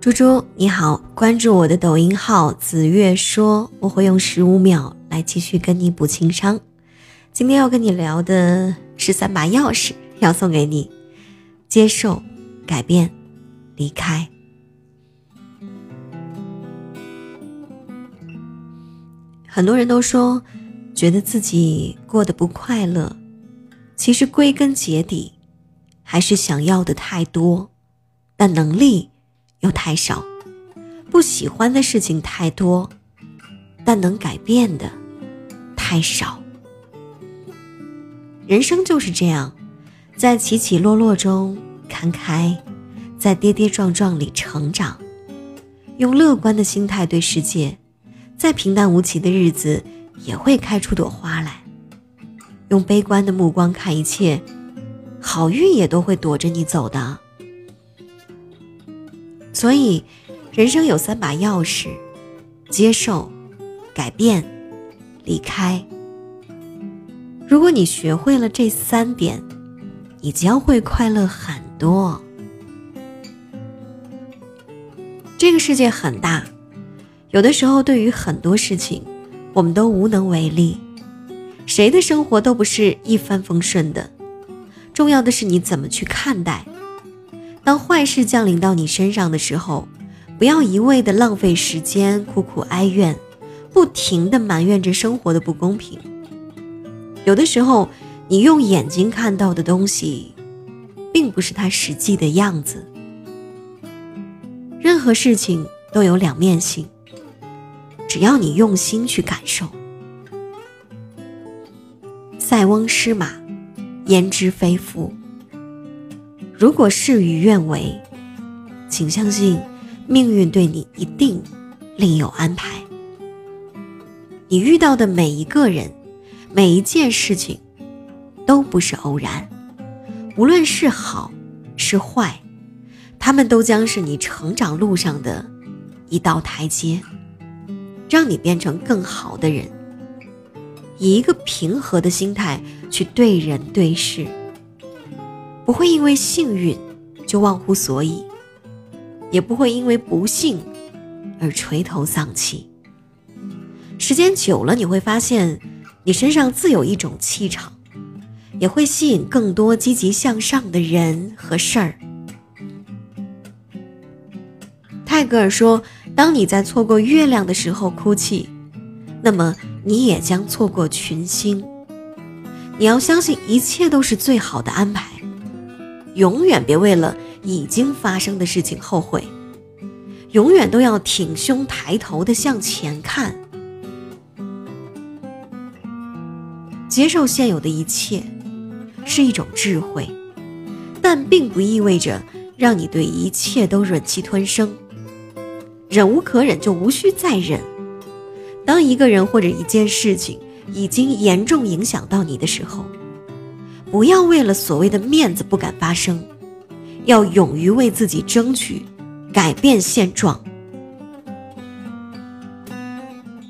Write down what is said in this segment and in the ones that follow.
猪猪你好，关注我的抖音号子月说，我会用十五秒来继续跟你补情商。今天要跟你聊的是三把钥匙，要送给你：接受、改变、离开。很多人都说，觉得自己过得不快乐，其实归根结底，还是想要的太多，但能力。又太少，不喜欢的事情太多，但能改变的太少。人生就是这样，在起起落落中看开，在跌跌撞撞里成长。用乐观的心态对世界，再平淡无奇的日子也会开出朵花来。用悲观的目光看一切，好运也都会躲着你走的。所以，人生有三把钥匙：接受、改变、离开。如果你学会了这三点，你将会快乐很多。这个世界很大，有的时候对于很多事情，我们都无能为力。谁的生活都不是一帆风顺的，重要的是你怎么去看待。当坏事降临到你身上的时候，不要一味的浪费时间，苦苦哀怨，不停的埋怨着生活的不公平。有的时候，你用眼睛看到的东西，并不是它实际的样子。任何事情都有两面性，只要你用心去感受。塞翁失马，焉知非福。如果事与愿违，请相信命运对你一定另有安排。你遇到的每一个人、每一件事情，都不是偶然，无论是好是坏，他们都将是你成长路上的一道台阶，让你变成更好的人。以一个平和的心态去对人对事。不会因为幸运就忘乎所以，也不会因为不幸而垂头丧气。时间久了，你会发现你身上自有一种气场，也会吸引更多积极向上的人和事儿。泰戈尔说：“当你在错过月亮的时候哭泣，那么你也将错过群星。你要相信，一切都是最好的安排。”永远别为了已经发生的事情后悔，永远都要挺胸抬头的向前看，接受现有的一切是一种智慧，但并不意味着让你对一切都忍气吞声。忍无可忍就无需再忍。当一个人或者一件事情已经严重影响到你的时候。不要为了所谓的面子不敢发声，要勇于为自己争取，改变现状。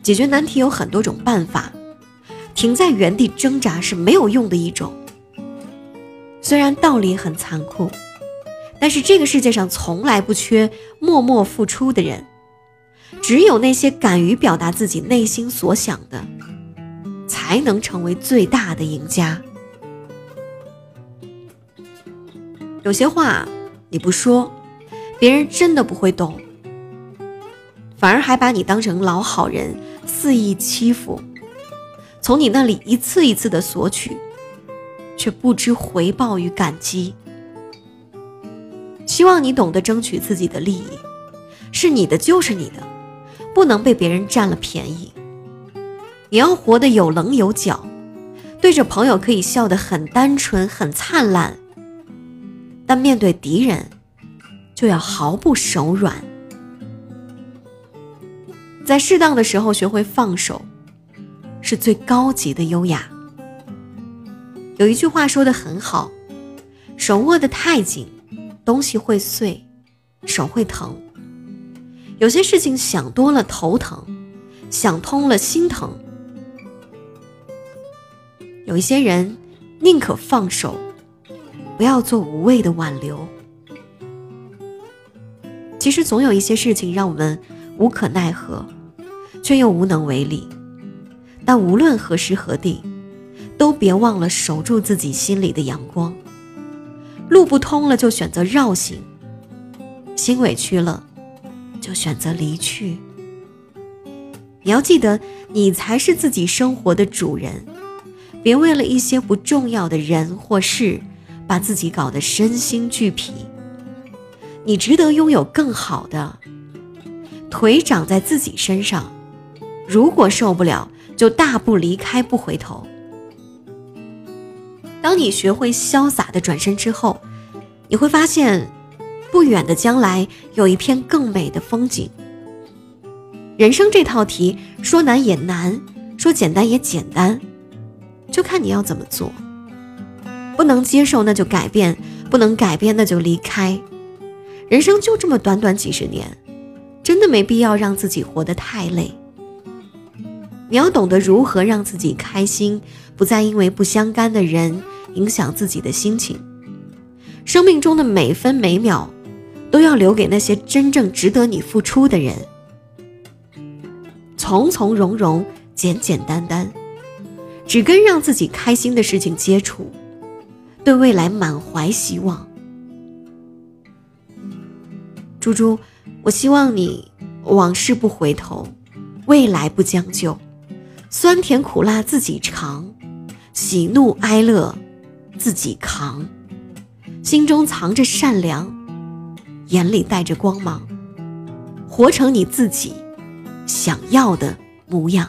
解决难题有很多种办法，停在原地挣扎是没有用的一种。虽然道理很残酷，但是这个世界上从来不缺默默付出的人，只有那些敢于表达自己内心所想的，才能成为最大的赢家。有些话你不说，别人真的不会懂，反而还把你当成老好人，肆意欺负，从你那里一次一次的索取，却不知回报与感激。希望你懂得争取自己的利益，是你的就是你的，不能被别人占了便宜。你要活得有棱有角，对着朋友可以笑得很单纯、很灿烂。但面对敌人，就要毫不手软。在适当的时候学会放手，是最高级的优雅。有一句话说的很好：手握得太紧，东西会碎，手会疼。有些事情想多了头疼，想通了心疼。有一些人宁可放手。不要做无谓的挽留。其实总有一些事情让我们无可奈何，却又无能为力。但无论何时何地，都别忘了守住自己心里的阳光。路不通了，就选择绕行；心委屈了，就选择离去。你要记得，你才是自己生活的主人，别为了一些不重要的人或事，把自己搞得身心俱疲。你值得拥有更好的。腿长在自己身上，如果受不了，就大步离开，不回头。当你学会潇洒的转身之后，你会发现，不远的将来有一片更美的风景。人生这套题，说难也难，说简单也简单，就看你要怎么做。不能接受那就改变，不能改变那就离开。人生就这么短短几十年，真的没必要让自己活得太累。你要懂得如何让自己开心，不再因为不相干的人影响自己的心情。生命中的每分每秒，都要留给那些真正值得你付出的人。从从容容，简简单单，只跟让自己开心的事情接触，对未来满怀希望。猪猪，我希望你往事不回头，未来不将就，酸甜苦辣自己尝，喜怒哀乐自己扛，心中藏着善良，眼里带着光芒，活成你自己。想要的模样。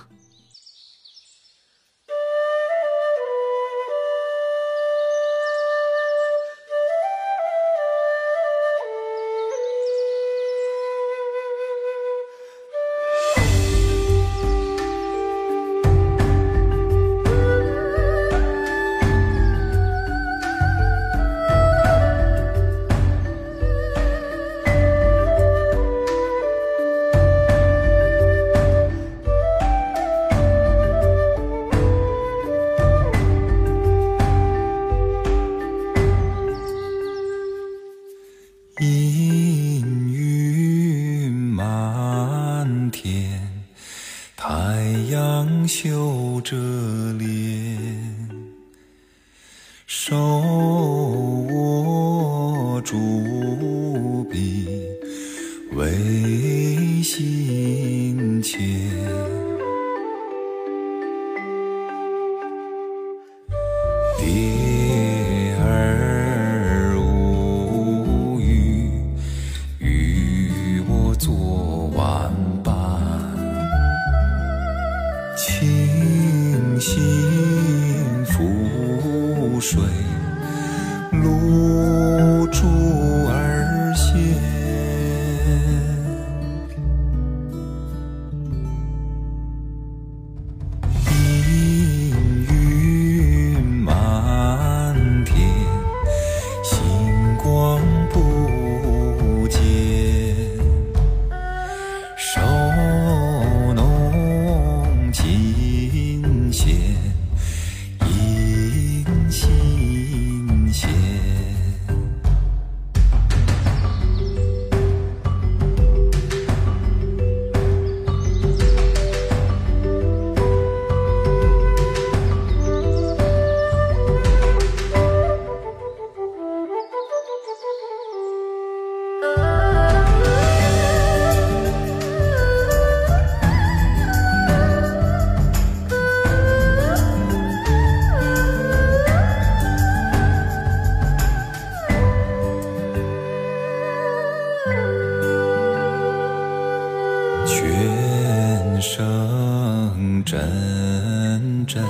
阵阵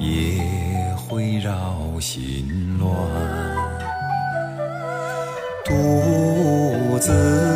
也会绕心乱，独自。